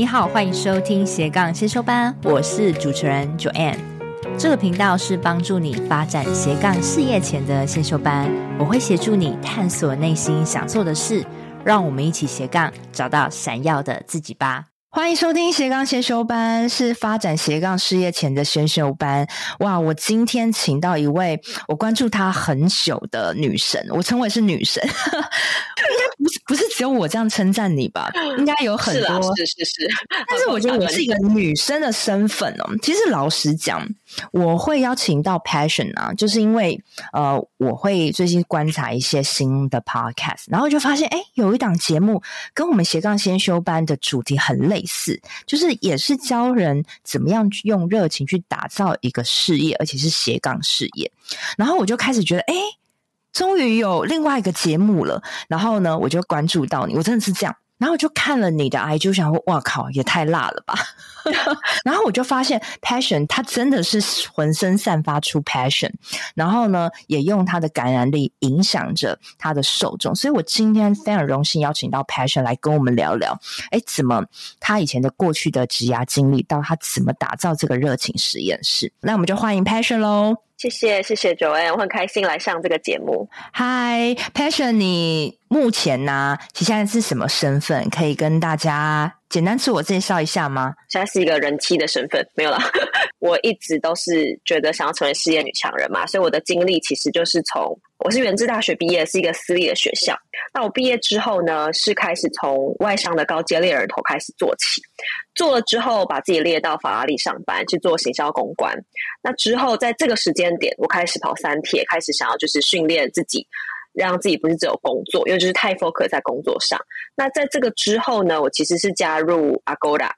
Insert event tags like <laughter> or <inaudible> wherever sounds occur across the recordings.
你好，欢迎收听斜杠先修班，我是主持人 Joanne。这个频道是帮助你发展斜杠事业前的先修班，我会协助你探索内心想做的事，让我们一起斜杠找到闪耀的自己吧。欢迎收听斜杠先修班，是发展斜杠事业前的先修班。哇，我今天请到一位我关注她很久的女神，我称为是女神，<laughs> 不是不是只有我这样称赞你吧？应该有很多，是是是是。但是我觉得我是一个女生的身份哦。其实老实讲，我会邀请到 Passion 啊，就是因为呃，我会最近观察一些新的 Podcast，然后就发现哎，有一档节目跟我们斜杠先修班的主题很类。似，就是也是教人怎么样去用热情去打造一个事业，而且是斜杠事业。然后我就开始觉得，哎，终于有另外一个节目了。然后呢，我就关注到你，我真的是这样。然后我就看了你的 IG，就想说，哇靠，也太辣了吧！<laughs> 然后我就发现，Passion 他真的是浑身散发出 Passion，然后呢，也用他的感染力影响着他的受众。所以我今天非常荣幸邀请到 Passion 来跟我们聊聊，哎，怎么他以前的过去的职涯经历，到他怎么打造这个热情实验室。那我们就欢迎 Passion 喽！谢谢谢谢 Joanne，我很开心来上这个节目。Hi，Passion，你目前呢、啊，其实现在是什么身份？可以跟大家简单自我介绍一下吗？现在是一个人妻的身份，没有啦。<laughs> 我一直都是觉得想要成为事业女强人嘛，所以我的经历其实就是从我是元智大学毕业，是一个私立的学校。那我毕业之后呢，是开始从外商的高阶猎人头开始做起，做了之后把自己列到法拉利上班去做行销公关。那之后在这个时间点，我开始跑三铁，开始想要就是训练自己，让自己不是只有工作，因为就是太 focus 在工作上。那在这个之后呢，我其实是加入 Agoda，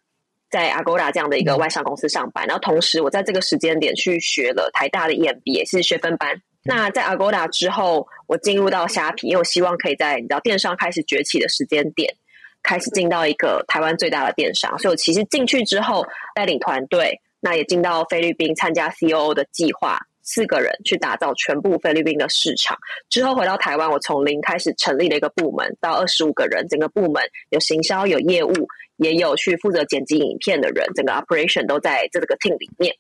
在 Agoda 这样的一个外商公司上班，然后同时我在这个时间点去学了台大的 EMBA，是学分班。那在 Agoda 之后，我进入到虾皮，因为我希望可以在你知道电商开始崛起的时间点，开始进到一个台湾最大的电商。所以我其实进去之后带领团队，那也进到菲律宾参加 COO 的计划，四个人去打造全部菲律宾的市场。之后回到台湾，我从零开始成立了一个部门，到二十五个人，整个部门有行销、有业务，也有去负责剪辑影片的人，整个 operation 都在这个 team 里面。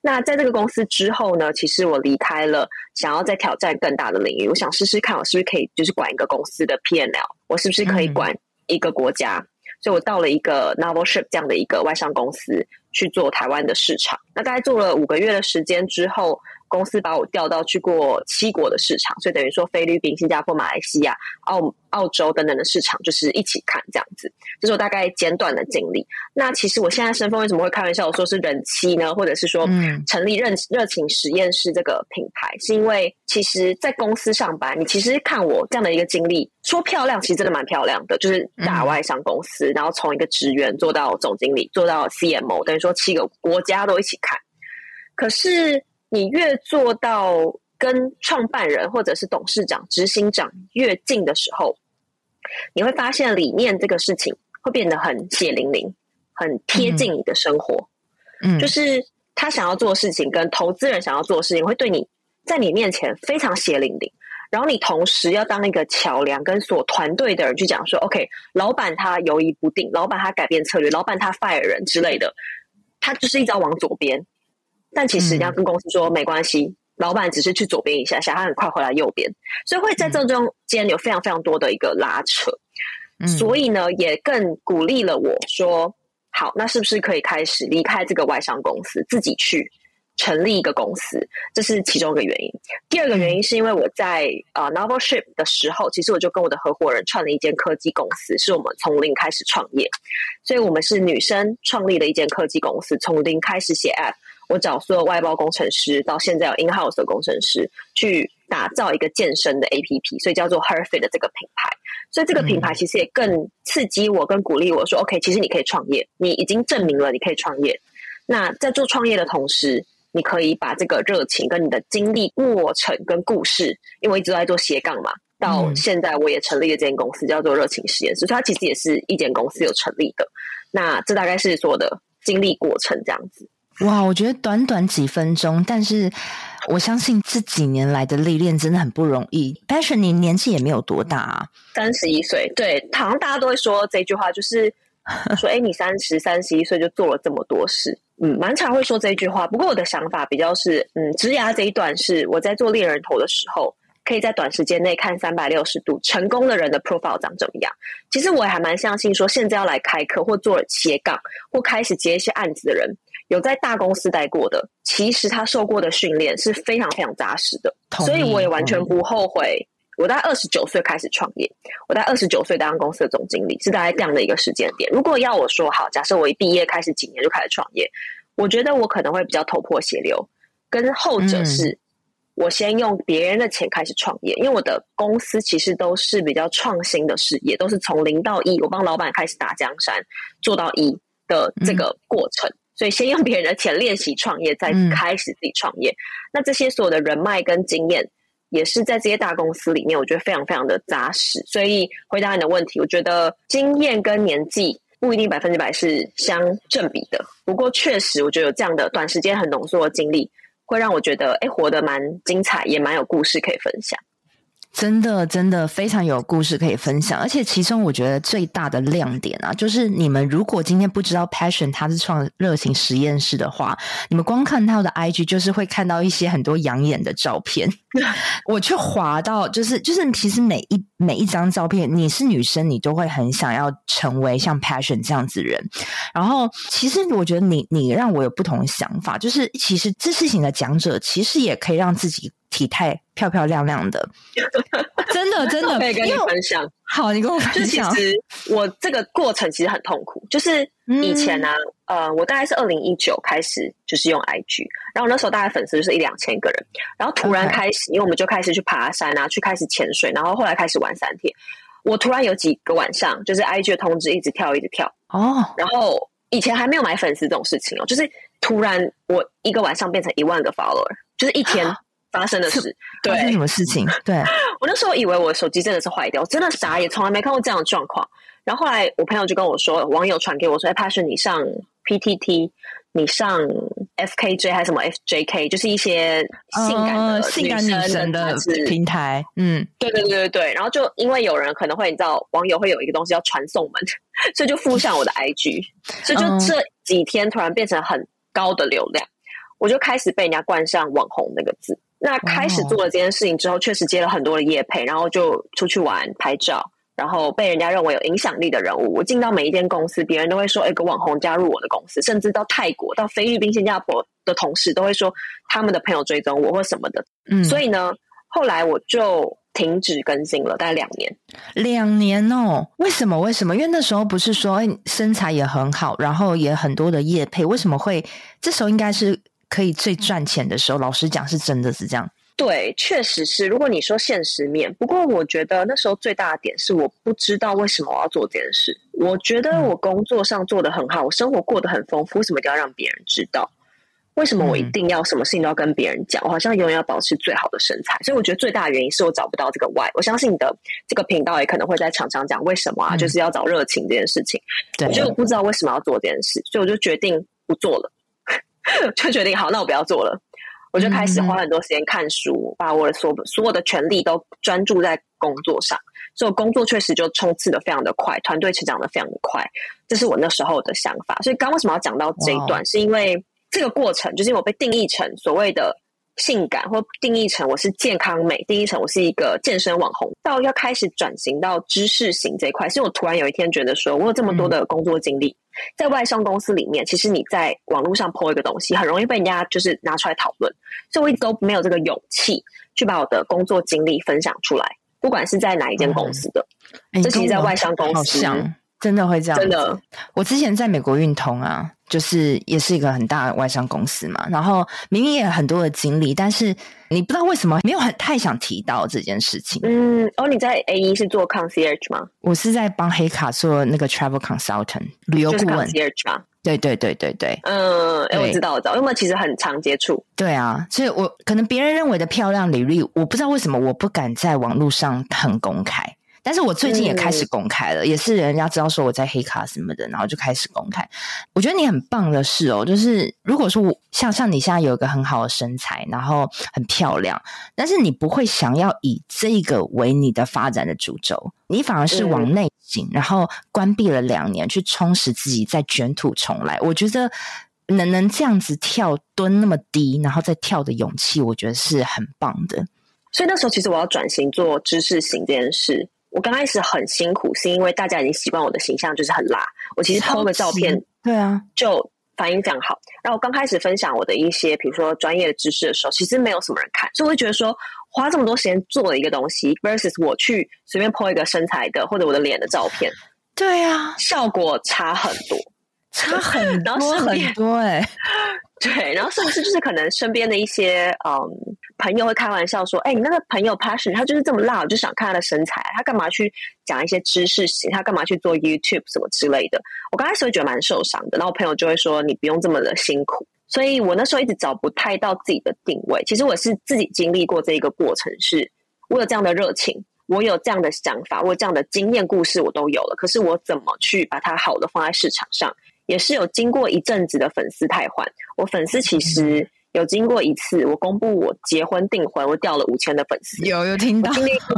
那在这个公司之后呢，其实我离开了，想要再挑战更大的领域。我想试试看，我是不是可以就是管一个公司的 P&L，我是不是可以管一个国家？嗯、所以我到了一个 Novelship 这样的一个外商公司去做台湾的市场。那大概做了五个月的时间之后。公司把我调到去过七国的市场，所以等于说菲律宾、新加坡、马来西亚、澳澳洲等等的市场，就是一起看这样子。这是我大概简短的经历。那其实我现在身份为什么会开玩笑说是人妻呢？或者是说成立热热情实验室这个品牌，嗯、是因为其实，在公司上班，你其实看我这样的一个经历，说漂亮，其实真的蛮漂亮的，就是大外商公司，嗯、然后从一个职员做到总经理，做到 CMO，等于说七个国家都一起看。可是。你越做到跟创办人或者是董事长、执行长越近的时候，你会发现理念这个事情会变得很血淋淋，很贴近你的生活。嗯，就是他想要做的事情跟投资人想要做的事情，会对你在你面前非常血淋淋。然后你同时要当一个桥梁，跟所团队的人去讲说：“OK，老板他犹疑不定，老板他改变策略，老板他 fire 人之类的，他就是一直要往左边。”但其实你要跟公司说没关系，嗯、老板只是去左边一下下，他很快回来右边，所以会在这中间有非常非常多的一个拉扯。嗯、所以呢，也更鼓励了我说，好，那是不是可以开始离开这个外商公司，自己去成立一个公司？这是其中一个原因。第二个原因是因为我在呃 Novelship 的时候，其实我就跟我的合伙人创了一间科技公司，是我们从零开始创业，所以我们是女生创立的一间科技公司，从零开始写 App。我找所有外包工程师，到现在有 in house 的工程师去打造一个健身的 APP，所以叫做 HerFit 的这个品牌。所以这个品牌其实也更刺激我，跟鼓励我说：“OK，其实你可以创业，你已经证明了你可以创业。那在做创业的同时，你可以把这个热情跟你的经历过程跟故事，因为我一直都在做斜杠嘛，到现在我也成立了这间公司，叫做热情实验室。所以它其实也是一间公司有成立的。那这大概是说的经历过程这样子。哇，我觉得短短几分钟，但是我相信这几年来的历练真的很不容易。Passion，你年纪也没有多大啊，三十一岁。对，好像大家都会说这句话，就是 <laughs> 说：“哎，你三十三十一岁就做了这么多事。”嗯，蛮常会说这句话。不过我的想法比较是，嗯，职涯这一段是我在做猎人头的时候，可以在短时间内看三百六十度成功的人的 profile 长怎么样。其实我也还蛮相信，说现在要来开课或做斜杠或开始接一些案子的人，有在大公司待过的，其实他受过的训练是非常非常扎实的。所以我也完全不后悔。我大概二十九岁开始创业，我在二十九岁当公司的总经理，是大概这样的一个时间点。如果要我说好，假设我一毕业开始几年就开始创业，我觉得我可能会比较头破血流。跟后者是，嗯、我先用别人的钱开始创业，因为我的公司其实都是比较创新的事业，都是从零到一，我帮老板开始打江山做到一的这个过程。嗯、所以先用别人的钱练习创业，再开始自己创业。嗯、那这些所有的人脉跟经验。也是在这些大公司里面，我觉得非常非常的扎实。所以回答你的问题，我觉得经验跟年纪不一定百分之百是相正比的。不过确实，我觉得有这样的短时间很浓缩的经历，会让我觉得，哎，活得蛮精彩，也蛮有故事可以分享。真的，真的非常有故事可以分享，而且其中我觉得最大的亮点啊，就是你们如果今天不知道 Passion 他是创热情实验室的话，你们光看他的 IG 就是会看到一些很多养眼的照片。<laughs> 我去滑到，就是就是，其实每一每一张照片，你是女生，你都会很想要成为像 Passion 这样子的人。然后，其实我觉得你你让我有不同的想法，就是其实知识型的讲者，其实也可以让自己。体态漂漂亮亮的，<laughs> 真的真的可以跟你分享。好，你跟我分享。其实我这个过程其实很痛苦，就是以前呢、啊，嗯、呃，我大概是二零一九开始就是用 IG，然后那时候大概粉丝就是一两千个人，然后突然开始.因为我们就开始去爬山啊，去开始潜水，然后后来开始玩三天。我突然有几个晚上，就是 IG 的通知一直跳，一直跳哦。Oh. 然后以前还没有买粉丝这种事情哦，就是突然我一个晚上变成一万个 follower，就是一天。<laughs> 发生的事，对，发生什么事情？<laughs> 对，我那时候以为我手机真的是坏掉，我真的傻眼，从来没看过这样的状况。然后后来我朋友就跟我说，网友传给我说：“哎，Passion，你上 PTT，你上 FKJ 还是什么 FJK，就是一些性感的、性感女生的平台。”嗯，对对对对对。然后就因为有人可能会，你知道，网友会有一个东西叫传送门，<laughs> 所以就附上我的 IG，所以就这几天突然变成很高的流量，我就开始被人家冠上网红那个字。那开始做了这件事情之后，确实接了很多的业配，然后就出去玩拍照，然后被人家认为有影响力的人物。我进到每一间公司，别人都会说：“哎，个网红加入我的公司。”甚至到泰国、到菲律宾、新加坡的同事都会说他们的朋友追踪我或什么的。嗯，所以呢，后来我就停止更新了，大概两年。两年哦？为什么？为什么？因为那时候不是说身材也很好，然后也很多的业配，为什么会这时候应该是？可以最赚钱的时候，老实讲是真的是这样。对，确实是。如果你说现实面，不过我觉得那时候最大的点是我不知道为什么我要做这件事。我觉得我工作上做的很好，我生活过得很丰富，为什么一定要让别人知道？为什么我一定要什么事情都要跟别人讲？我好像永远要保持最好的身材。所以我觉得最大的原因是我找不到这个 why。我相信你的这个频道也可能会在常常讲为什么啊，就是要找热情这件事情。对，我觉得我不知道为什么要做这件事，所以我就决定不做了。<laughs> 就决定好，那我不要做了。我就开始花很多时间看书，嗯、把我的所所有的全力都专注在工作上。所以我工作确实就冲刺的非常的快，团队成长的非常的快。这是我那时候的想法。所以刚为什么要讲到这一段，是因为这个过程，就是我被定义成所谓的性感，或定义成我是健康美，定义成我是一个健身网红，到要开始转型到知识型这一块。所以我突然有一天觉得说，我有这么多的工作经历。嗯在外商公司里面，其实你在网络上 po 一个东西，很容易被人家就是拿出来讨论，所以我一直都没有这个勇气去把我的工作经历分享出来，不管是在哪一间公司的，嗯、这其实在外商公司真的会这样，真的。我之前在美国运通啊。就是也是一个很大的外商公司嘛，然后明明也有很多的经历，但是你不知道为什么没有很太想提到这件事情。嗯，哦，你在 AE 是做 concierge 吗？我是在帮黑卡做那个 travel consultant 旅游顾问。concierge 吗？对对对对对。嗯，哎，我知道，我知道，因为其实很常接触。对啊，所以我可能别人认为的漂亮履历，我不知道为什么我不敢在网络上很公开。但是我最近也开始公开了，嗯、也是人家知道说我在黑卡什么的，然后就开始公开。我觉得你很棒的是哦，就是如果说我像像你现在有一个很好的身材，然后很漂亮，但是你不会想要以这个为你的发展的主轴，你反而是往内行，嗯、然后关闭了两年去充实自己，再卷土重来。我觉得。能能这样子跳蹲那么低，然后再跳的勇气，我觉得是很棒的。所以那时候其实我要转型做知识型这件事，我刚开始很辛苦，是因为大家已经习惯我的形象就是很辣。我其实 PO 个照片，对啊，就反应非常好。然后我刚开始分享我的一些，比如说专业的知识的时候，其实没有什么人看，所以我会觉得说，花这么多时间做了一个东西，versus 我去随便 PO 一个身材的或者我的脸的照片，对啊，效果差很多。差很多很多哎、欸，<laughs> 对，然后是不是就是可能身边的一些嗯朋友会开玩笑说，哎、你那个朋友 Passion 他就是这么辣，我就想看他的身材，他干嘛去讲一些知识型，他干嘛去做 YouTube 什么之类的？我刚开始会觉得蛮受伤的，然后我朋友就会说，你不用这么的辛苦，所以我那时候一直找不太到自己的定位。其实我是自己经历过这一个过程，是我有这样的热情，我有这样的想法，我有这样的经验故事，我都有了。可是我怎么去把它好的放在市场上？也是有经过一阵子的粉丝汰换，我粉丝其实有经过一次，我公布我结婚订婚，我掉了五千的粉丝，有有听到？经历过，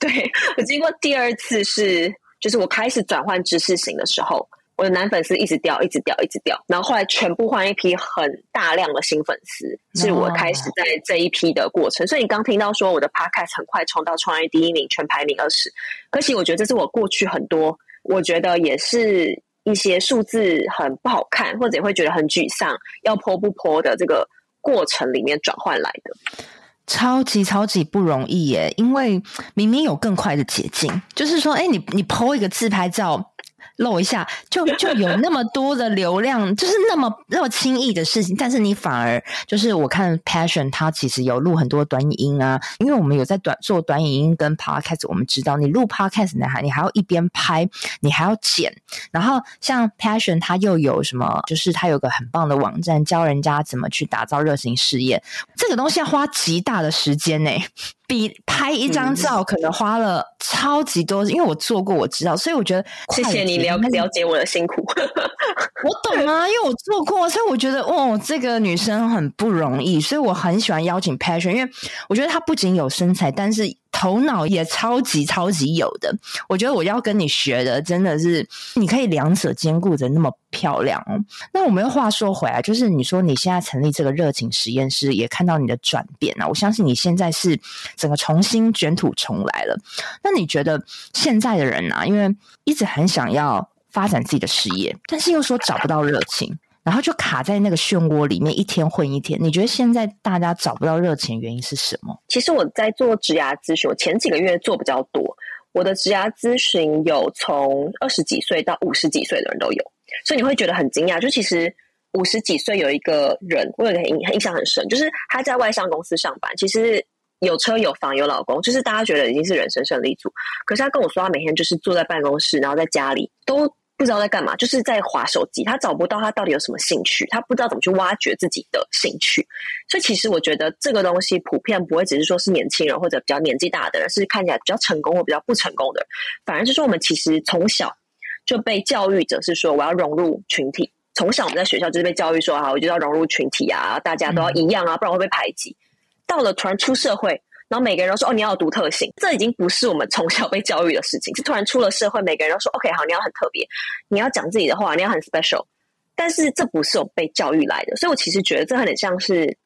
对，我经过第二次是，就是我开始转换知识型的时候，我的男粉丝一直掉，一直掉，一直掉，然后后来全部换一批很大量的新粉丝，是我开始在这一批的过程。所以你刚听到说我的 podcast 很快冲到创业第一名，全排名二十，可惜我觉得这是我过去很多，我觉得也是。一些数字很不好看，或者会觉得很沮丧，要泼不泼的这个过程里面转换来的，超级超级不容易耶！因为明明有更快的捷径，就是说，哎，你你 po 一个自拍照。露一下，就就有那么多的流量，就是那么那么轻易的事情，但是你反而就是我看 Passion，他其实有录很多短影音啊，因为我们有在短做短影音跟 Podcast，我们知道你录 Podcast 呢，还你还要一边拍，你还要剪，然后像 Passion，他又有什么，就是他有个很棒的网站，教人家怎么去打造热情事业，这个东西要花极大的时间呢。比拍一张照可能花了超级多，嗯、因为我做过，我知道，所以我觉得谢谢你了了解我的辛苦，<laughs> 我懂啊，因为我做过，所以我觉得哦，这个女生很不容易，所以我很喜欢邀请 Passion，因为我觉得她不仅有身材，但是。头脑也超级超级有的，我觉得我要跟你学的真的是，你可以两者兼顾着那么漂亮哦。那我们又话说回来，就是你说你现在成立这个热情实验室，也看到你的转变啊。我相信你现在是整个重新卷土重来了。那你觉得现在的人啊，因为一直很想要发展自己的事业，但是又说找不到热情。然后就卡在那个漩涡里面，一天混一天。你觉得现在大家找不到热情，原因是什么？其实我在做职涯咨询，我前几个月做比较多。我的职涯咨询有从二十几岁到五十几岁的人都有，所以你会觉得很惊讶。就其实五十几岁有一个人，我有个印印象很深，就是他在外商公司上班，其实有车有房有老公，就是大家觉得已经是人生胜利组。可是他跟我说，他每天就是坐在办公室，然后在家里都。不知道在干嘛，就是在划手机。他找不到他到底有什么兴趣，他不知道怎么去挖掘自己的兴趣。所以，其实我觉得这个东西普遍不会只是说是年轻人或者比较年纪大的人，是看起来比较成功或比较不成功的，反而是说我们其实从小就被教育者是说我要融入群体。从小我们在学校就是被教育说啊，我就要融入群体啊，大家都要一样啊，不然会被排挤。到了突然出社会。然后每个人都说：“哦，你要有独特性。”这已经不是我们从小被教育的事情。是突然出了社会，每个人都说：“OK，好，你要很特别，你要讲自己的话，你要很 special。”但是这不是我被教育来的，所以我其实觉得这很像是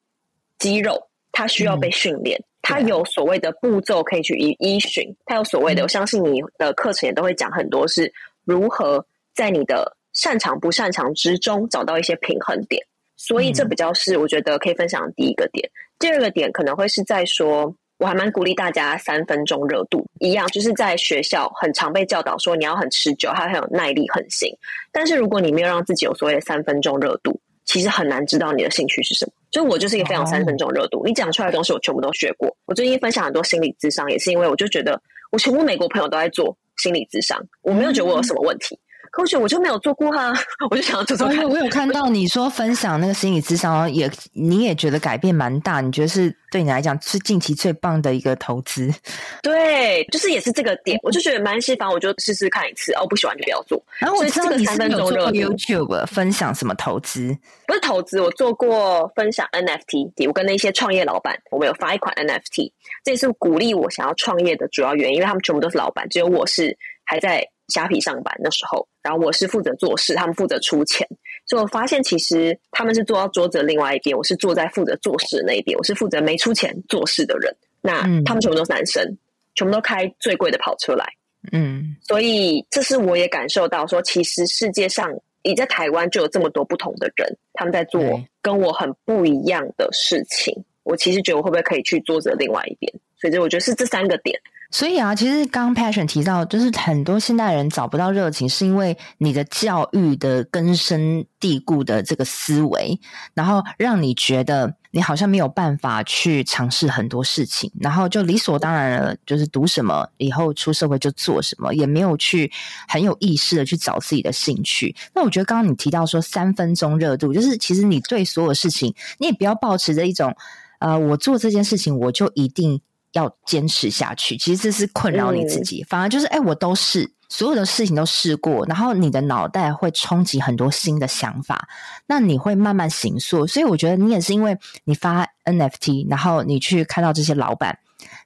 肌肉，它需要被训练，嗯、它有所谓的步骤可以去依依循，它有所谓的。嗯、我相信你的课程也都会讲很多，是如何在你的擅长不擅长之中找到一些平衡点。所以这比较是我觉得可以分享的第一个点。第二个点可能会是在说。我还蛮鼓励大家三分钟热度，一样就是在学校很常被教导说你要很持久，还很有耐力、恒心。但是如果你没有让自己有所谓的三分钟热度，其实很难知道你的兴趣是什么。所以我就是一个非常三分钟热度，你讲出来的东西我全部都学过。我最近分享很多心理智商，也是因为我就觉得我全部美国朋友都在做心理智商，我没有觉得我有什么问题。可我觉得我就没有做过哈，<laughs> 我就想要做做看。我有 <laughs> 看到你说分享那个心理智商，也你也觉得改变蛮大，你觉得是对你来讲是近期最棒的一个投资？对，就是也是这个点，我就觉得蛮喜欢，我就试试看一次，哦，不喜欢就不要做。然后我知道你是有做过 YouTube 分享什么投资？不是投资，我做过分享 NFT，我跟那些创业老板，我们有发一款 NFT，这也是鼓励我想要创业的主要原因，因为他们全部都是老板，只有我是还在。虾皮上班的时候，然后我是负责做事，他们负责出钱，所以我发现其实他们是坐到桌子的另外一边，我是坐在负责做事的那一边，我是负责没出钱做事的人。那他们全部都是男生，全部都开最贵的跑车来，嗯，所以这是我也感受到说，其实世界上你在台湾就有这么多不同的人，他们在做跟我很不一样的事情。我其实觉得我会不会可以去桌子的另外一边？所以这我觉得是这三个点。所以啊，其实刚刚 Passion 提到，就是很多现代人找不到热情，是因为你的教育的根深蒂固的这个思维，然后让你觉得你好像没有办法去尝试很多事情，然后就理所当然了，就是读什么以后出社会就做什么，也没有去很有意识的去找自己的兴趣。那我觉得刚刚你提到说三分钟热度，就是其实你对所有事情，你也不要抱持着一种，呃，我做这件事情我就一定。要坚持下去，其实这是困扰你自己。嗯、反而就是，哎、欸，我都试，所有的事情都试过，然后你的脑袋会冲击很多新的想法，那你会慢慢行塑。所以我觉得你也是因为你发 NFT，然后你去看到这些老板，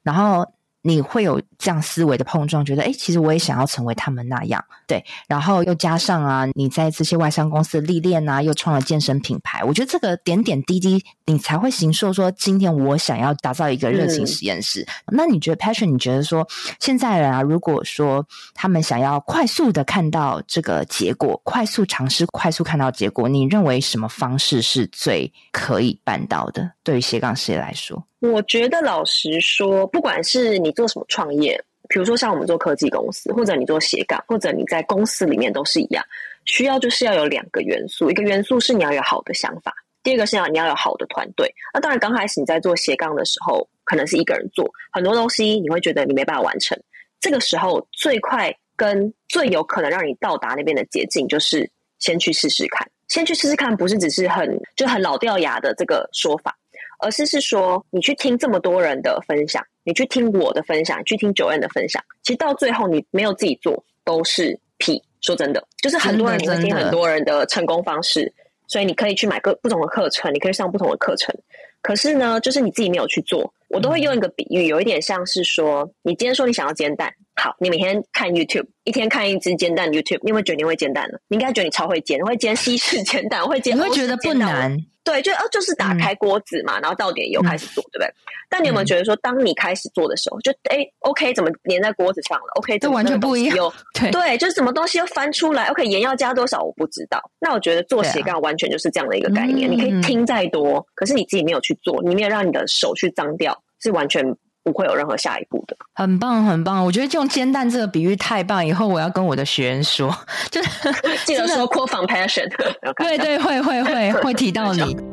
然后。你会有这样思维的碰撞，觉得诶，其实我也想要成为他们那样，对。然后又加上啊，你在这些外商公司的历练啊，又创了健身品牌，我觉得这个点点滴滴，你才会形塑说，今天我想要打造一个热情实验室。嗯、那你觉得，Patron，你觉得说，现在人啊，如果说他们想要快速的看到这个结果，快速尝试，快速看到结果，你认为什么方式是最可以办到的？对于斜杠事业来说？我觉得老实说，不管是你做什么创业，比如说像我们做科技公司，或者你做斜杠，或者你在公司里面都是一样，需要就是要有两个元素，一个元素是你要有好的想法，第二个是要你要有好的团队。那当然，刚开始你在做斜杠的时候，可能是一个人做很多东西，你会觉得你没办法完成。这个时候最快跟最有可能让你到达那边的捷径，就是先去试试看，先去试试看，不是只是很就很老掉牙的这个说法。而是是说，你去听这么多人的分享，你去听我的分享，去听 Joanne 的分享，其实到最后你没有自己做都是屁。说真的，就是很多人你会听很多人的成功方式，所以你可以去买各不同的课程，你可以上不同的课程。可是呢，就是你自己没有去做。我都会用一个比喻，有一点像是说，你今天说你想要煎蛋，好，你每天看 YouTube，一天看一只煎蛋 YouTube，你会觉得你会煎蛋了？你应该觉得你超会煎，会煎西式煎蛋，会煎，你会觉得不难。对，就哦，就是打开锅子嘛，嗯、然后倒点油开始做，嗯、对不对？但你有没有觉得说，当你开始做的时候，就哎，OK，怎么粘在锅子上了？OK，这完全不一样。<laughs> 对，对，就是什么东西又翻出来？OK，盐要加多少？我不知道。那我觉得做斜杠完全就是这样的一个概念。啊、你可以听再多，嗯、可是你自己没有去做，你没有让你的手去脏掉，是完全不会有任何下一步的。很棒，很棒！我觉得用煎蛋这个比喻太棒，以后我要跟我的学员说，就是 <laughs> 记得说 core from passion。<laughs> 对对，会会会会提到你。<laughs>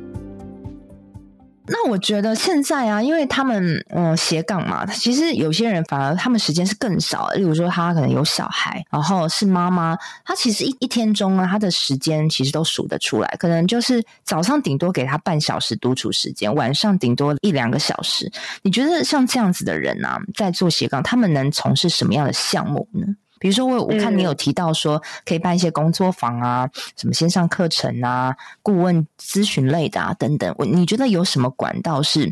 那我觉得现在啊，因为他们嗯斜杠嘛，其实有些人反而他们时间是更少。例如说，他可能有小孩，然后是妈妈，他其实一一天中啊，他的时间其实都数得出来。可能就是早上顶多给他半小时独处时间，晚上顶多一两个小时。你觉得像这样子的人啊，在做斜杠，他们能从事什么样的项目呢？比如说，我我看你有提到说，可以办一些工作坊啊，嗯、什么线上课程啊，顾问咨询类的啊，等等。我你觉得有什么管道是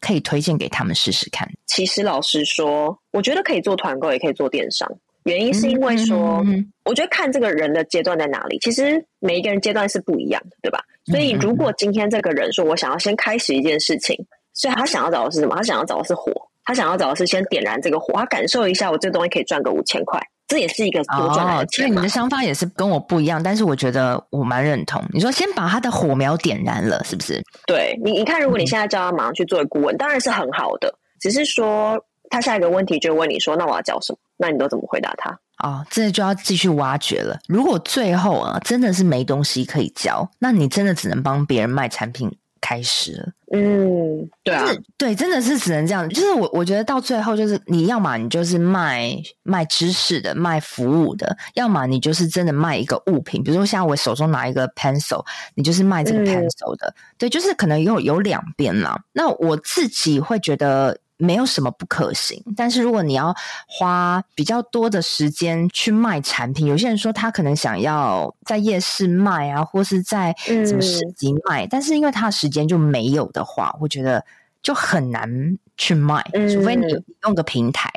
可以推荐给他们试试看？其实老实说，我觉得可以做团购，也可以做电商。原因是因为说，嗯嗯、我觉得看这个人的阶段在哪里。其实每一个人阶段是不一样的，对吧？所以如果今天这个人说我想要先开始一件事情，所以他想要找的是什么？他想要找的是火，他想要找的是先点燃这个火，他感受一下我这个东西可以赚个五千块。这也是一个多赚来的钱。所以你的想法也是跟我不一样，但是我觉得我蛮认同。你说先把他的火苗点燃了，是不是？对你，你看，如果你现在叫他马上去做顾问，嗯、当然是很好的。只是说他下一个问题就问你说：“那我要教什么？”那你都怎么回答他？哦，这就要继续挖掘了。如果最后啊，真的是没东西可以教，那你真的只能帮别人卖产品。开始了，嗯，对啊，对，真的是只能这样。就是我，我觉得到最后，就是你要么你就是卖卖知识的，卖服务的；要么你就是真的卖一个物品，比如说像我手中拿一个 pencil，你就是卖这个 pencil 的。嗯、对，就是可能有有两边啦。那我自己会觉得。没有什么不可行，但是如果你要花比较多的时间去卖产品，有些人说他可能想要在夜市卖啊，或是在什么市集卖，嗯、但是因为他的时间就没有的话，我觉得就很难去卖，嗯、除非你用个平台，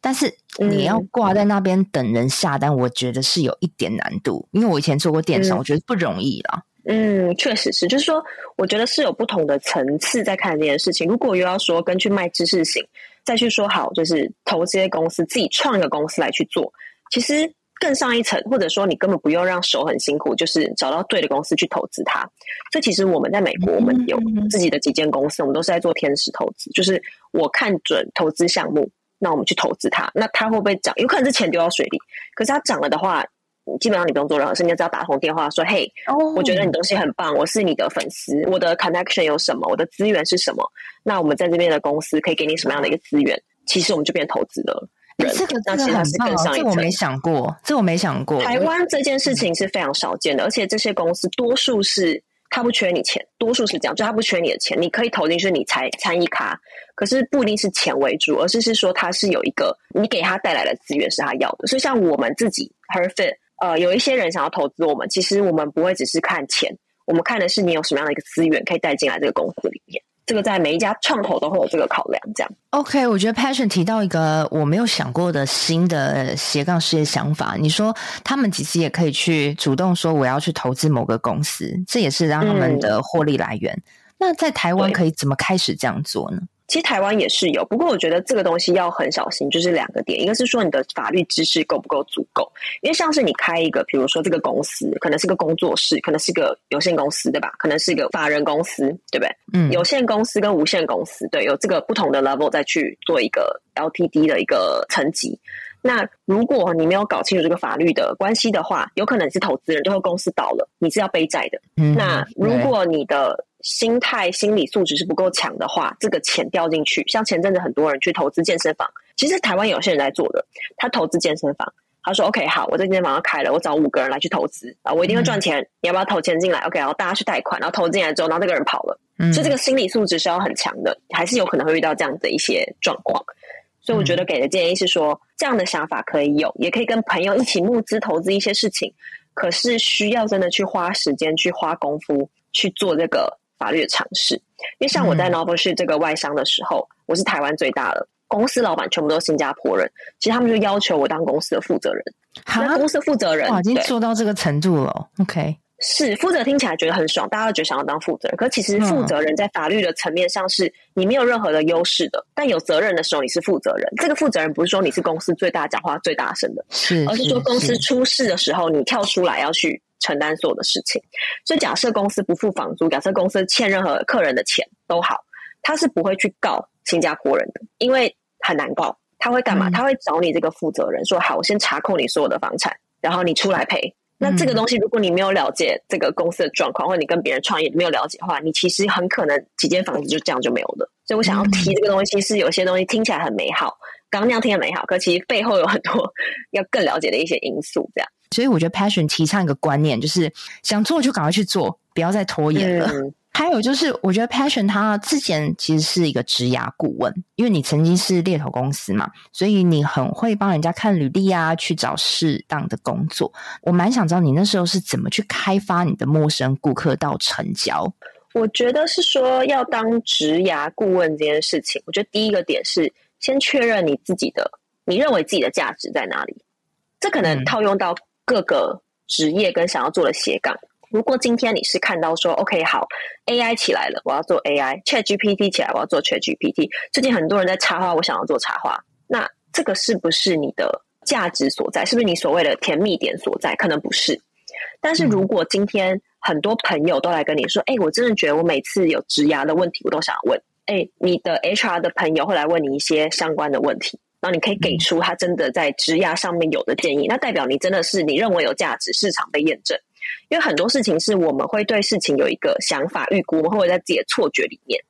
但是你要挂在那边等人下单，我觉得是有一点难度，因为我以前做过电商，嗯、我觉得不容易啦。嗯，确实是，就是说，我觉得是有不同的层次在看这件事情。如果又要说跟去卖知识型，再去说好，就是投资公司自己创一个公司来去做，其实更上一层，或者说你根本不用让手很辛苦，就是找到对的公司去投资它。这其实我们在美国，我们有自己的几间公司，我们都是在做天使投资，就是我看准投资项目，那我们去投资它，那它会不会涨？有可能是钱丢到水里，可是它涨了的话。基本上你不用做任何事，你只要打通电话说：“嘿，oh. 我觉得你东西很棒，我是你的粉丝，我的 connection 有什么，我的资源是什么？那我们在这边的公司可以给你什么样的一个资源？其实我们就变投资了。这个这个很棒，这我没想过，这我没想过。台湾这件事情是非常少见的，而且这些公司多数是他不缺你钱，多数是这样，就他不缺你的钱，你可以投进去，你才参与卡，可是不一定是钱为主，而是是说他是有一个你给他带来的资源是他要的。所以像我们自己 Perfect。呃，有一些人想要投资我们，其实我们不会只是看钱，我们看的是你有什么样的一个资源可以带进来这个公司里面。这个在每一家创投都会有这个考量。这样，OK，我觉得 Passion 提到一个我没有想过的新的斜杠事业想法。你说他们其实也可以去主动说我要去投资某个公司，这也是让他们的获利来源。嗯、那在台湾可以怎么开始这样做呢？其实台湾也是有，不过我觉得这个东西要很小心，就是两个点，一个是说你的法律知识够不够足够，因为像是你开一个，比如说这个公司，可能是个工作室，可能是个有限公司，对吧？可能是一个法人公司，对不对？嗯，有限公司跟无限公司，对，有这个不同的 level 再去做一个 LTD 的一个层级。那如果你没有搞清楚这个法律的关系的话，有可能是投资人，最后公司倒了，你是要背债的。嗯，那如果你的心态、心理素质是不够强的话，这个钱掉进去，像前阵子很多人去投资健身房，其实台湾有些人在做的，他投资健身房，他说：“OK，好，我这健身房要开了，我找五个人来去投资啊，我一定会赚钱，嗯、你要不要投钱进来？”OK，然后大家去贷款，然后投进来之后，然后那个人跑了，嗯、所以这个心理素质是要很强的，还是有可能会遇到这样的一些状况。所以我觉得给的建议是说，这样的想法可以有，也可以跟朋友一起募资投资一些事情，可是需要真的去花时间、去花功夫去做这个法律的尝试。因为像我在 Novelty 这个外商的时候，我是台湾最大的公司，老板全部都是新加坡人，其实他们就要求我当公司的负责人。那哈公司负责人哇，已经做到这个程度了。OK。是负责听起来觉得很爽，大家都觉得想要当负责人。可其实负责人在法律的层面上是你没有任何的优势的，但有责任的时候你是负责人。这个负责人不是说你是公司最大讲话最大声的，是，而是说公司出事的时候你跳出来要去承担所有的事情。所以假设公司不付房租，假设公司欠任何客人的钱都好，他是不会去告新加坡人的，因为很难告。他会干嘛？他会找你这个负责人说：“好，我先查扣你所有的房产，然后你出来赔。”那这个东西，如果你没有了解这个公司的状况，或者你跟别人创业没有了解的话，你其实很可能几间房子就这样就没有了。所以我想要提这个东西，是有些东西听起来很美好，刚刚那样听很美好，可其实背后有很多 <laughs> 要更了解的一些因素。这样，所以我觉得 Passion 提倡一个观念，就是想做就赶快去做，不要再拖延了。嗯还有就是，我觉得 Passion 他之前其实是一个职涯顾问，因为你曾经是猎头公司嘛，所以你很会帮人家看履历啊，去找适当的工作。我蛮想知道你那时候是怎么去开发你的陌生顾客到成交。我觉得是说要当职涯顾问这件事情，我觉得第一个点是先确认你自己的，你认为自己的价值在哪里。这可能套用到各个职业跟想要做的斜杠。如果今天你是看到说，OK，好，AI 起来了，我要做 AI；ChatGPT 起来，我要做 ChatGPT。最近很多人在插花，我想要做插花。那这个是不是你的价值所在？是不是你所谓的甜蜜点所在？可能不是。但是如果今天很多朋友都来跟你说，哎、嗯，我真的觉得我每次有职涯的问题，我都想问。哎，你的 HR 的朋友会来问你一些相关的问题，然后你可以给出他真的在职涯上面有的建议，那代表你真的是你认为有价值，市场被验证。因为很多事情是我们会对事情有一个想法预估，我们会在自己的错觉里面。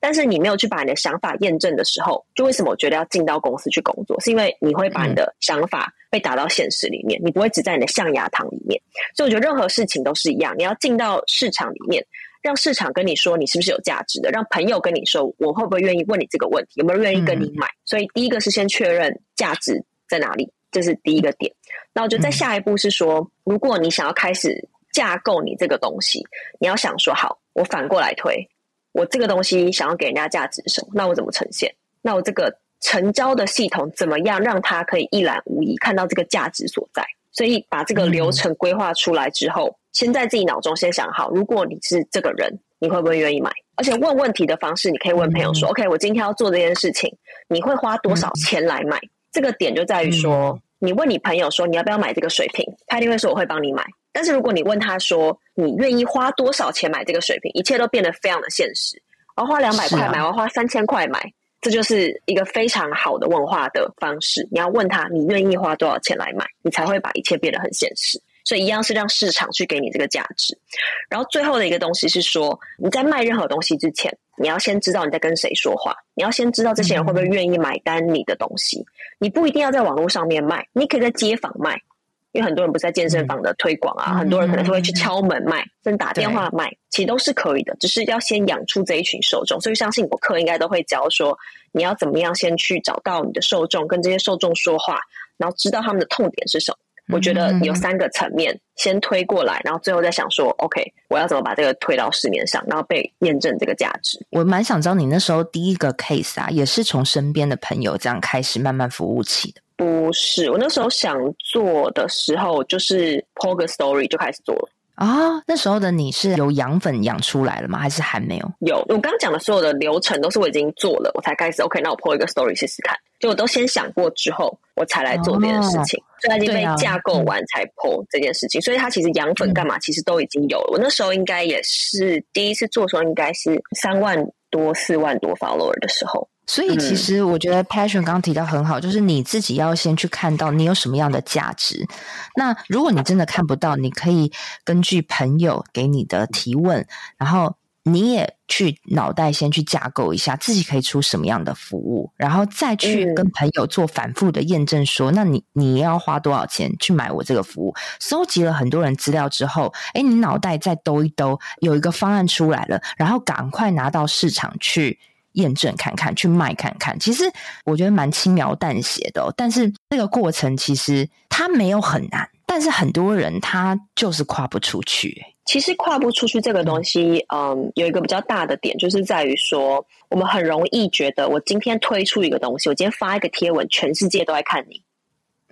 但是你没有去把你的想法验证的时候，就为什么我觉得要进到公司去工作？是因为你会把你的想法被打到现实里面，你不会只在你的象牙塔里面。所以我觉得任何事情都是一样，你要进到市场里面，让市场跟你说你是不是有价值的，让朋友跟你说我会不会愿意问你这个问题，有没有愿意跟你买。所以第一个是先确认价值在哪里，这是第一个点。那我觉得在下一步是说，如果你想要开始。架构你这个东西，你要想说好，我反过来推，我这个东西想要给人家价值什么？那我怎么呈现？那我这个成交的系统怎么样让它可以一览无遗看到这个价值所在？所以把这个流程规划出来之后，嗯、先在自己脑中先想好，如果你是这个人，你会不会愿意买？而且问问题的方式，你可以问朋友说、嗯、：“OK，我今天要做这件事情，你会花多少钱来买？”嗯、这个点就在于说，嗯、你问你朋友说你要不要买这个水瓶，他一定会说我会帮你买。但是如果你问他说，你愿意花多少钱买这个水瓶，一切都变得非常的现实。我要花两百块买，我要花三千块买，这就是一个非常好的问话的方式。你要问他，你愿意花多少钱来买，你才会把一切变得很现实。所以一样是让市场去给你这个价值。然后最后的一个东西是说，你在卖任何东西之前，你要先知道你在跟谁说话，你要先知道这些人会不会愿意买单你的东西。你不一定要在网络上面卖，你可以在街坊卖。因为很多人不是在健身房的推广啊，嗯、很多人可能是会去敲门卖，甚至打电话卖，其实都是可以的，只是要先养出这一群受众。所以相信我课应该都会教说，你要怎么样先去找到你的受众，跟这些受众说话，然后知道他们的痛点是什么。嗯、我觉得有三个层面，先推过来，然后最后再想说，OK，我要怎么把这个推到市面上，然后被验证这个价值。我蛮想知道你那时候第一个 case 啊，也是从身边的朋友这样开始慢慢服务起的。不是，我那时候想做的时候，就是 PO 个 story 就开始做了啊、哦。那时候的你是有养粉养出来了吗？还是还没有？有，我刚讲的所有的流程都是我已经做了，我才开始 OK。那我 PO 一个 story 试试看，就我都先想过之后，我才来做这件事情。哦、所以已经被架构完才 PO 这件事情，啊嗯、所以它其实养粉干嘛，其实都已经有了。嗯、我那时候应该也是第一次做的时候，应该是三万多、四万多 follower 的时候。所以，其实我觉得 Passion 刚刚提到很好，就是你自己要先去看到你有什么样的价值。那如果你真的看不到，你可以根据朋友给你的提问，然后你也去脑袋先去架构一下自己可以出什么样的服务，然后再去跟朋友做反复的验证说，说那你你要花多少钱去买我这个服务？搜集了很多人资料之后，诶，你脑袋再兜一兜，有一个方案出来了，然后赶快拿到市场去。验证看看，去卖看看，其实我觉得蛮轻描淡写的哦。但是这个过程其实它没有很难，但是很多人他就是跨不出去。其实跨不出去这个东西，嗯，有一个比较大的点，就是在于说，我们很容易觉得，我今天推出一个东西，我今天发一个贴文，全世界都在看你。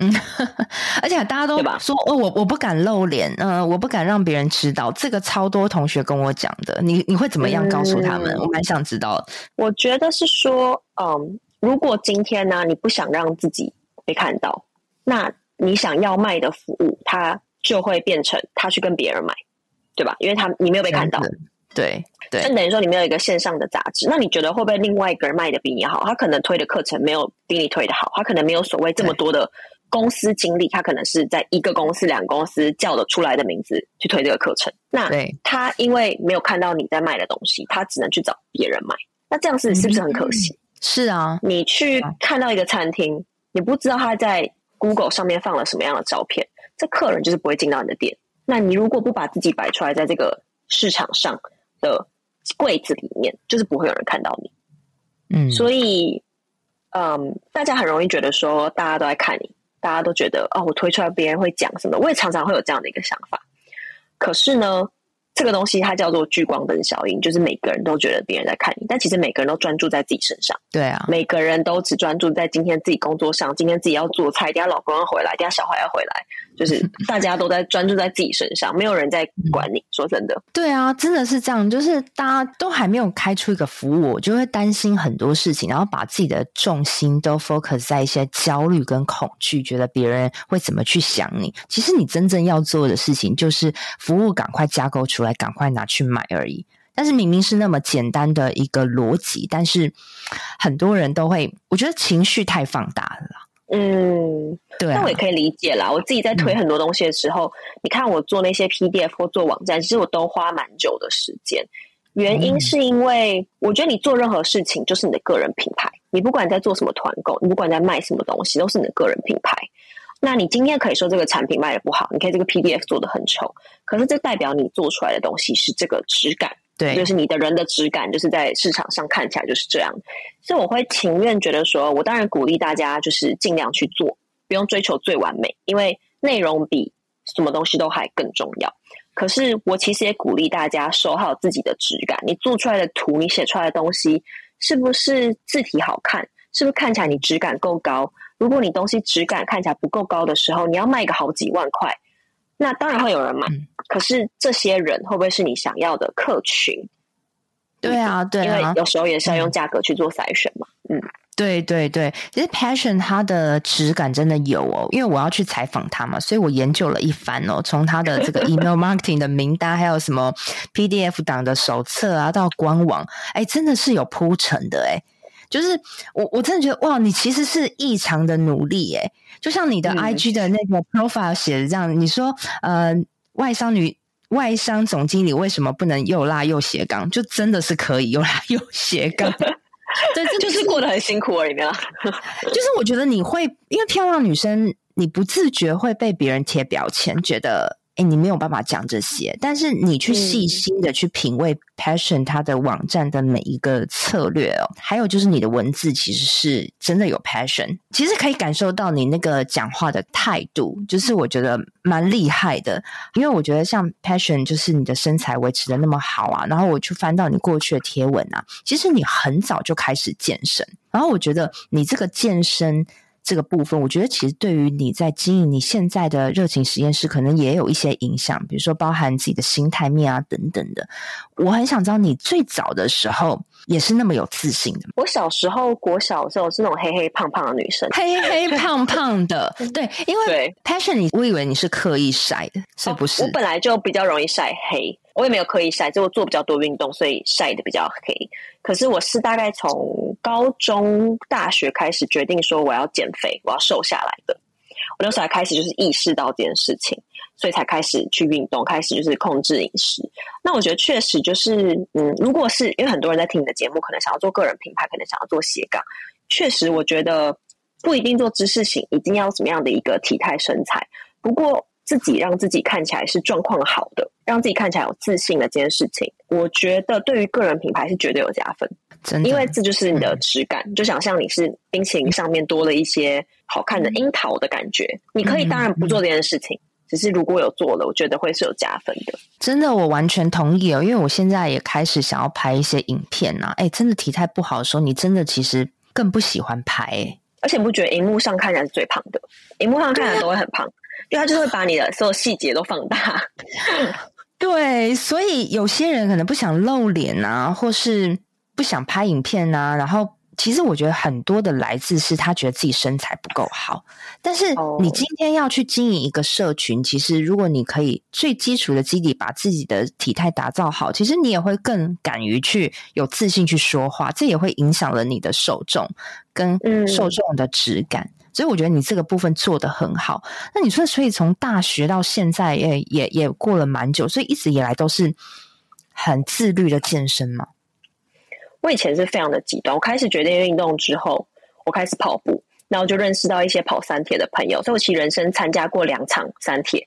嗯，<laughs> 而且大家都说哦，我我不敢露脸，嗯、呃，我不敢让别人知道。这个超多同学跟我讲的，你你会怎么样告诉他们？嗯、我蛮想知道。我觉得是说，嗯，如果今天呢，你不想让自己被看到，那你想要卖的服务，它就会变成他去跟别人买，对吧？因为他你没有被看到，对对，那等于说你没有一个线上的杂志，那你觉得会不会另外一个人卖的比你好？他可能推的课程没有比你推的好，他可能没有所谓这么多的。公司经理，他可能是在一个公司、两个公司叫得出来的名字去推这个课程。那他因为没有看到你在卖的东西，他只能去找别人买。那这样子是不是很可惜？嗯、是啊，你去看到一个餐厅，你不知道他在 Google 上面放了什么样的照片，这客人就是不会进到你的店。那你如果不把自己摆出来在这个市场上的柜子里面，就是不会有人看到你。嗯，所以，嗯，大家很容易觉得说，大家都在看你，大家都觉得哦，我推出来别人会讲什么？我也常常会有这样的一个想法。可是呢，这个东西它叫做聚光灯效应，就是每个人都觉得别人在看你，但其实每个人都专注在自己身上。对啊，每个人都只专注在今天自己工作上，今天自己要做菜，等下老公要回来，等下小孩要回来，就是大家都在 <laughs> 专注在自己身上，没有人在管你。说真的，对啊，真的是这样，就是大家都还没有开出一个服务，我就会担心很多事情，然后把自己的重心都 focus 在一些焦虑跟恐惧，觉得别人会怎么去想你。其实你真正要做的事情就是服务赶快架构出来，赶快拿去买而已。但是明明是那么简单的一个逻辑，但是很多人都会，我觉得情绪太放大了。嗯，对、啊，那我也可以理解啦。我自己在推很多东西的时候，嗯、你看我做那些 PDF 或做网站，其实我都花蛮久的时间。原因是因为我觉得你做任何事情就是你的个人品牌。你不管在做什么团购，你不管在卖什么东西，都是你的个人品牌。那你今天可以说这个产品卖的不好，你可以这个 PDF 做的很丑，可是这代表你做出来的东西是这个质感。对，就是你的人的质感，就是在市场上看起来就是这样。所以我会情愿觉得说，我当然鼓励大家就是尽量去做，不用追求最完美，因为内容比什么东西都还更重要。可是我其实也鼓励大家守好自己的质感，你做出来的图，你写出来的东西，是不是字体好看？是不是看起来你质感够高？如果你东西质感看起来不够高的时候，你要卖个好几万块。那当然会有人买，嗯、可是这些人会不会是你想要的客群？对啊，对啊，因为有时候也是要用价格去做筛选嘛。嗯，对对对，其实 Passion 它的质感真的有哦，因为我要去采访他嘛，所以我研究了一番哦，从他的这个 email <laughs> marketing 的名单，还有什么 PDF 档的手册啊，到官网，哎，真的是有铺陈的哎。就是我，我真的觉得哇，你其实是异常的努力诶，就像你的 IG 的那个 profile 写的这样，嗯、你说呃，外商女外商总经理为什么不能又辣又斜杠？就真的是可以又辣又斜杠，<laughs> 对，这就是过得很辛苦而已啦。就是我觉得你会，因为漂亮女生，你不自觉会被别人贴标签，觉得。哎，你没有办法讲这些，但是你去细心的去品味 Passion 它的网站的每一个策略哦，还有就是你的文字其实是真的有 Passion，其实可以感受到你那个讲话的态度，就是我觉得蛮厉害的。因为我觉得像 Passion，就是你的身材维持的那么好啊，然后我去翻到你过去的贴文啊，其实你很早就开始健身，然后我觉得你这个健身。这个部分，我觉得其实对于你在经营你现在的热情实验室，可能也有一些影响，比如说包含自己的心态面啊等等的。我很想知道你最早的时候也是那么有自信的吗？我小时候国小的时候是那种黑黑胖胖的女生，黑黑 <laughs> 胖胖的，<laughs> 对，因为 Passion，你我以为你是刻意晒的，是不是？哦，我本来就比较容易晒黑。我也没有刻意晒，就我做比较多运动，所以晒得比较黑。可是我是大概从高中、大学开始决定说我要减肥，我要瘦下来的。我那时候开始就是意识到这件事情，所以才开始去运动，开始就是控制饮食。那我觉得确实就是，嗯，如果是因为很多人在听你的节目，可能想要做个人品牌，可能想要做斜杠，确实我觉得不一定做知识型，一定要什么样的一个体态身材。不过。自己让自己看起来是状况好的，让自己看起来有自信的这件事情，我觉得对于个人品牌是绝对有加分。真的，因为这就是你的质感，嗯、就想象你是冰淇淋上面多了一些好看的樱桃的感觉。嗯、你可以当然不做这件事情，嗯、只是如果有做了，我觉得会是有加分的。真的，我完全同意哦，因为我现在也开始想要拍一些影片呐、啊。哎，真的体态不好的时候，你真的其实更不喜欢拍、欸，而且你不觉得荧幕上看起来是最胖的？荧幕上看起来都会很胖。因为他就会把你的所有细节都放大，对，所以有些人可能不想露脸啊，或是不想拍影片啊，然后其实我觉得很多的来自是他觉得自己身材不够好，但是你今天要去经营一个社群，其实如果你可以最基础的基底把自己的体态打造好，其实你也会更敢于去有自信去说话，这也会影响了你的受众跟受众的质感。嗯、所以我觉得你这个部分做得很好。那你说，所以从大学到现在也也也过了蛮久，所以一直以来都是很自律的健身嘛？我以前是非常的极端，我开始决定运动之后，我开始跑步，然后就认识到一些跑三铁的朋友。所以我其实人生参加过两场三铁，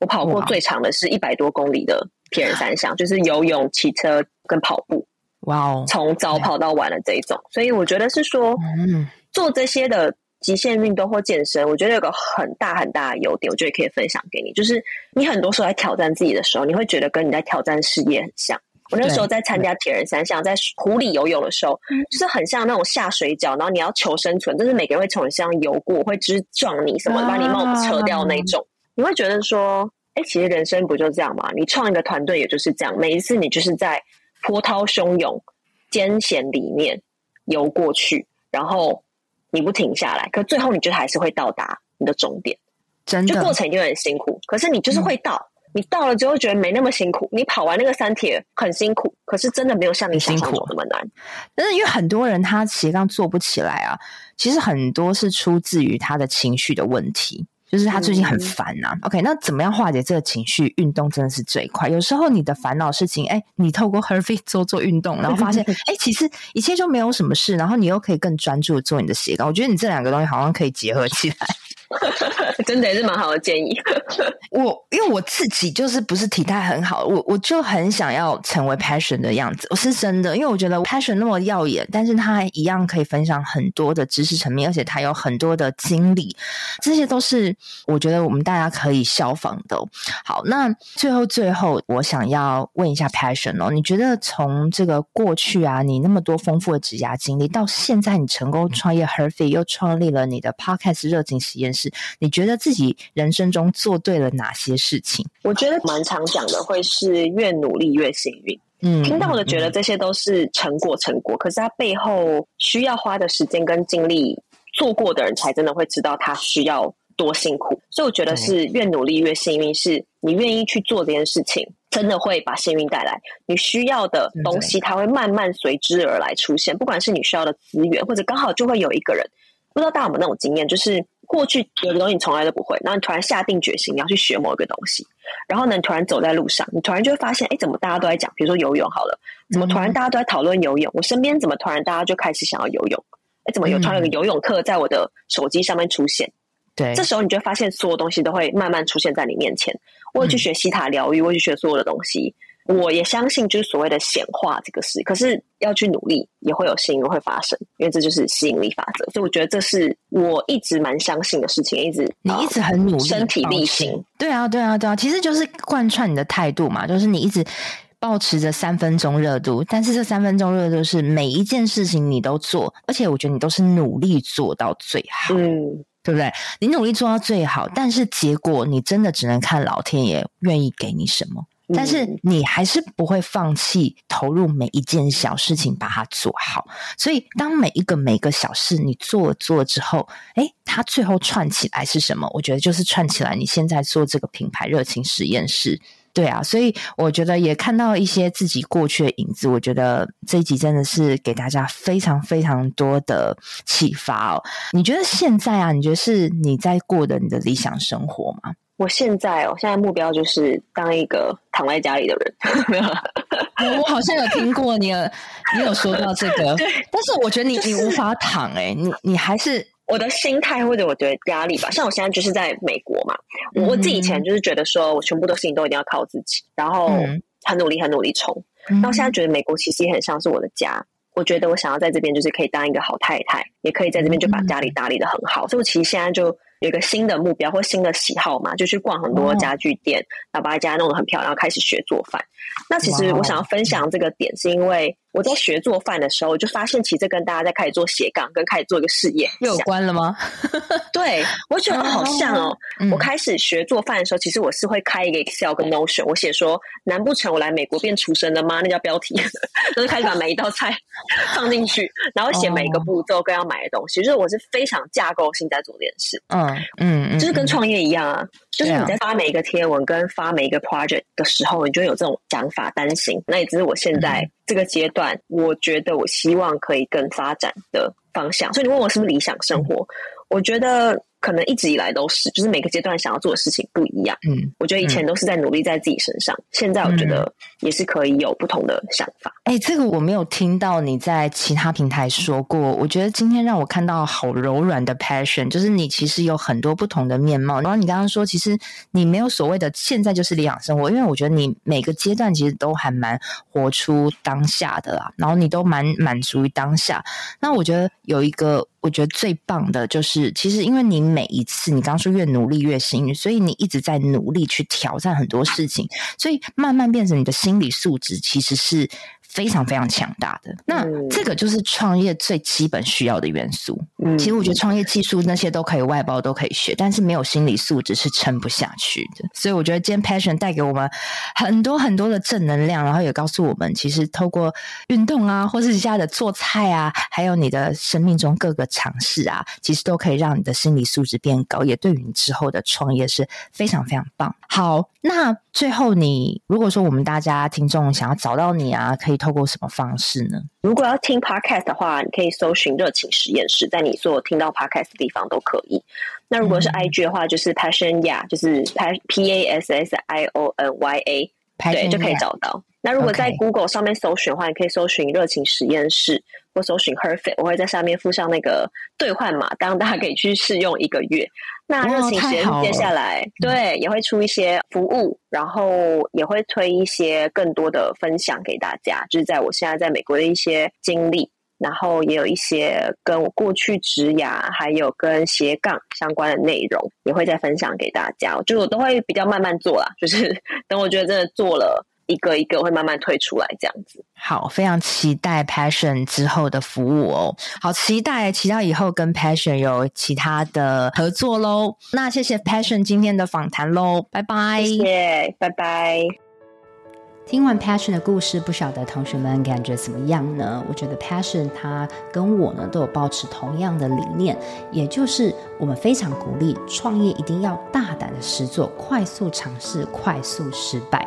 我跑过最长的是一百多公里的铁人三项，就是游泳、骑车跟跑步。哇哦，从早跑到晚的这一种。所以我觉得是说，嗯，做这些的极限运动或健身，我觉得有个很大很大的优点，我觉得可以分享给你，就是你很多时候在挑战自己的时候，你会觉得跟你在挑战事业很像。我那时候在参加铁人三项，在湖里游泳的时候，就是很像那种下水饺，然后你要求生存，就是每个人会从你身上游过，会直撞你什么，把你帽子扯掉那种。你会觉得说，哎，其实人生不就这样嘛？你创一个团队也就是这样，每一次你就是在波涛汹涌、艰险里面游过去，然后你不停下来，可最后你就还是会到达你的终点。真的，就过程一定很辛苦，可是你就是会到。你到了之后觉得没那么辛苦，你跑完那个三铁很辛苦，可是真的没有像你想象中那么难。但是因为很多人他斜杠做不起来啊，其实很多是出自于他的情绪的问题，就是他最近很烦呐、啊。嗯、OK，那怎么样化解这个情绪？运动真的是最快。有时候你的烦恼事情，哎，你透过 HerFit 做做运动，然后发现，<laughs> 哎，其实一切就没有什么事，然后你又可以更专注做你的斜杠。我觉得你这两个东西好像可以结合起来。<laughs> 真的也是蛮好的建议。<laughs> 我因为我自己就是不是体态很好，我我就很想要成为 Passion 的样子。我是真的，因为我觉得 Passion 那么耀眼，但是他一样可以分享很多的知识层面，而且他有很多的经历，这些都是我觉得我们大家可以效仿的。好，那最后最后，我想要问一下 Passion 哦，你觉得从这个过去啊，你那么多丰富的职涯经历，到现在你成功创业 Herfi 又创立了你的 Podcast 热情实验室。是你觉得自己人生中做对了哪些事情？我觉得蛮常讲的，会是越努力越幸运。嗯，听到的觉得这些都是成果，成果。可是它背后需要花的时间跟精力，做过的人才真的会知道他需要多辛苦。所以我觉得是越努力越幸运，是你愿意去做这件事情，真的会把幸运带来。你需要的东西，它会慢慢随之而来出现。不管是你需要的资源，或者刚好就会有一个人，不知道大家有没有那种经验，就是。过去有的东西你从来都不会，然后你突然下定决心你要去学某一个东西，然后呢，你突然走在路上，你突然就会发现，哎，怎么大家都在讲，比如说游泳好了，怎么突然大家都在讨论游泳？我身边怎么突然大家就开始想要游泳？哎，怎么有突然有个游泳课在我的手机上面出现？对，这时候你就会发现所有东西都会慢慢出现在你面前。我也去学西塔疗愈，我也去学所有的东西。我也相信，就是所谓的显化这个事，可是要去努力，也会有幸运会发生，因为这就是吸引力法则。所以我觉得这是我一直蛮相信的事情，一直你一直很努力，身体力行。对啊，对啊，对啊，其实就是贯穿你的态度嘛，就是你一直保持着三分钟热度，但是这三分钟热度是每一件事情你都做，而且我觉得你都是努力做到最好，嗯，对不对？你努力做到最好，但是结果你真的只能看老天爷愿意给你什么。但是你还是不会放弃投入每一件小事情，把它做好。所以，当每一个每一个小事你做了做之后，诶，它最后串起来是什么？我觉得就是串起来。你现在做这个品牌热情实验室，对啊。所以，我觉得也看到一些自己过去的影子。我觉得这一集真的是给大家非常非常多的启发哦。你觉得现在啊，你觉得是你在过的你的理想生活吗？我现在哦，现在目标就是当一个躺在家里的人。<laughs> 没有，我好像有听过你有，你有说到这个。对，但是我觉得你、就是、你无法躺哎、欸，你你还是我的心态或者我觉得压力吧。像我现在就是在美国嘛，嗯、我自己以前就是觉得说我全部的事情都一定要靠自己，然后很努力很努力冲。那我、嗯、现在觉得美国其实也很像是我的家。我觉得我想要在这边就是可以当一个好太太，也可以在这边就把家里打理的很好。嗯、所以我其实现在就。有一个新的目标或新的喜好嘛，就去逛很多家具店，然后把家弄得很漂亮，然后开始学做饭。那其实我想要分享这个点，是因为我在学做饭的时候，我就发现其实跟大家在开始做斜杠，跟开始做一个事业有关了吗？<laughs> 对，我觉得好像哦。我开始学做饭的时候，其实我是会开一个 Excel 跟 Notion，我写说，难不成我来美国变厨神了吗？那叫标题，<laughs> 就是开始把每一道菜 <laughs> 放进去，然后写每一个步骤跟要买的东西，就是我是非常架构性在做这件事。嗯嗯，就是跟创业一样啊，就是你在发每一个贴文跟发每一个 project 的时候，你就有这种讲法担心。那也只是我现在这个阶段，我觉得我希望可以更发展的方向。所以你问我是不是理想生活，我觉得。可能一直以来都是，就是每个阶段想要做的事情不一样。嗯，我觉得以前都是在努力在自己身上，嗯、现在我觉得也是可以有不同的想法。哎、欸，这个我没有听到你在其他平台说过。我觉得今天让我看到好柔软的 passion，就是你其实有很多不同的面貌。然后你刚刚说，其实你没有所谓的现在就是理想生活，因为我觉得你每个阶段其实都还蛮活出当下的啦。然后你都蛮满足于当下。那我觉得有一个。我觉得最棒的就是，其实因为你每一次，你刚刚说越努力越幸运，所以你一直在努力去挑战很多事情，所以慢慢变成你的心理素质其实是。非常非常强大的，那这个就是创业最基本需要的元素。嗯，其实我觉得创业技术那些都可以外包，都可以学，但是没有心理素质是撑不下去的。所以我觉得今天 Passion 带给我们很多很多的正能量，然后也告诉我们，其实透过运动啊，或是家的做菜啊，还有你的生命中各个尝试啊，其实都可以让你的心理素质变高，也对于你之后的创业是非常非常棒。好，那最后你如果说我们大家听众想要找到你啊，可以。透过什么方式呢？如果要听 podcast 的话，你可以搜寻“热情实验室”，在你所有听到 podcast 的地方都可以。那如果是 IG 的话，就是 Passion Ya，就是 P A S S I O N Y A，对，就可以找到。那如果在 Google 上面搜寻的话，你可以搜寻“热情实验室”或搜寻 “Her-Fit”，我会在下面附上那个兑换码，当大家可以去试用一个月。那热情实验接下来对也会出一些服务，然后也会推一些更多的分享给大家，就是在我现在在美国的一些经历，然后也有一些跟我过去职涯还有跟斜杠相关的内容，也会再分享给大家。就我都会比较慢慢做啦，就是 <laughs> 等我觉得真的做了。一个一个会慢慢推出来，这样子。好，非常期待 Passion 之后的服务哦。好，期待，期待以后跟 Passion 有其他的合作喽。那谢谢 Passion 今天的访谈喽，拜拜。谢谢，拜拜。听完 Passion 的故事，不晓得同学们感觉怎么样呢？我觉得 Passion 他跟我呢都有保持同样的理念，也就是我们非常鼓励创业一定要大胆的实做，快速尝试，快速失败。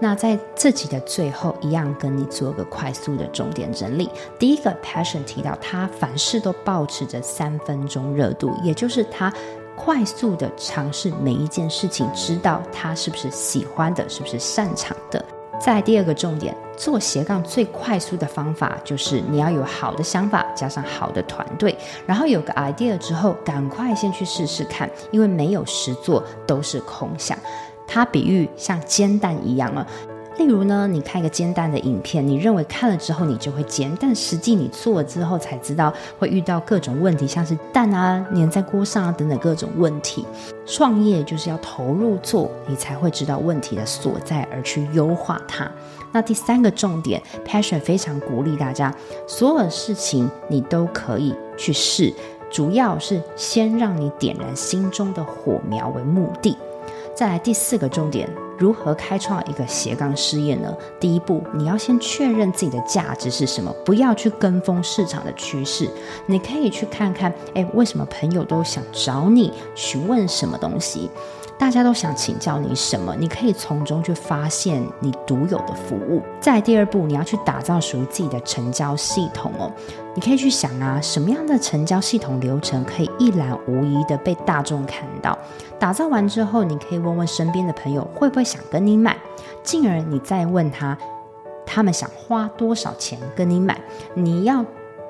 那在这集的最后，一样跟你做个快速的重点整理。第一个，Passion 提到他凡事都保持着三分钟热度，也就是他快速的尝试每一件事情，知道他是不是喜欢的，是不是擅长的。再第二个重点，做斜杠最快速的方法就是你要有好的想法，加上好的团队，然后有个 idea 之后，赶快先去试试看，因为没有实做都是空想。它比喻像煎蛋一样了，例如呢，你看一个煎蛋的影片，你认为看了之后你就会煎，但实际你做了之后才知道会遇到各种问题，像是蛋啊粘在锅上啊等等各种问题。创业就是要投入做，你才会知道问题的所在而去优化它。那第三个重点，Passion 非常鼓励大家，所有的事情你都可以去试，主要是先让你点燃心中的火苗为目的。再来第四个重点，如何开创一个斜杠事业呢？第一步，你要先确认自己的价值是什么，不要去跟风市场的趋势。你可以去看看，哎，为什么朋友都想找你询问什么东西？大家都想请教你什么？你可以从中去发现你独有的服务。再来第二步，你要去打造属于自己的成交系统哦。你可以去想啊，什么样的成交系统流程可以一览无遗的被大众看到？打造完之后，你可以问问身边的朋友会不会想跟你买，进而你再问他，他们想花多少钱跟你买？你要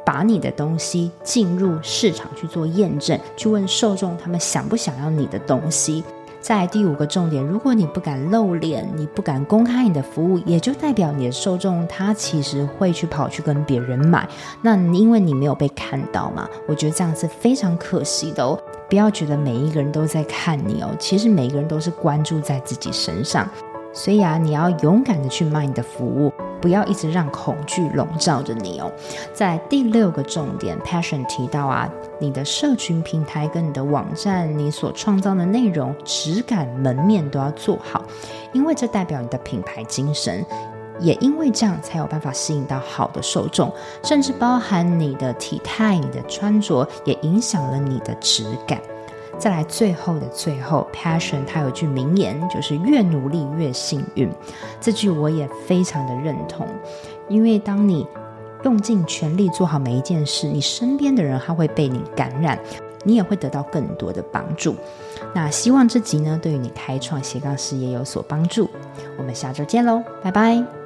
把你的东西进入市场去做验证，去问受众他们想不想要你的东西。在第五个重点，如果你不敢露脸，你不敢公开你的服务，也就代表你的受众他其实会去跑去跟别人买。那因为你没有被看到嘛，我觉得这样是非常可惜的哦。不要觉得每一个人都在看你哦，其实每个人都是关注在自己身上。所以啊，你要勇敢的去卖你的服务，不要一直让恐惧笼罩着你哦。在第六个重点，Passion 提到啊，你的社群平台跟你的网站，你所创造的内容质感、门面都要做好，因为这代表你的品牌精神，也因为这样才有办法吸引到好的受众，甚至包含你的体态、你的穿着，也影响了你的质感。再来最后的最后，Passion 他有句名言，就是越努力越幸运。这句我也非常的认同，因为当你用尽全力做好每一件事，你身边的人他会被你感染，你也会得到更多的帮助。那希望这集呢，对于你开创斜杠事业有所帮助。我们下周见喽，拜拜。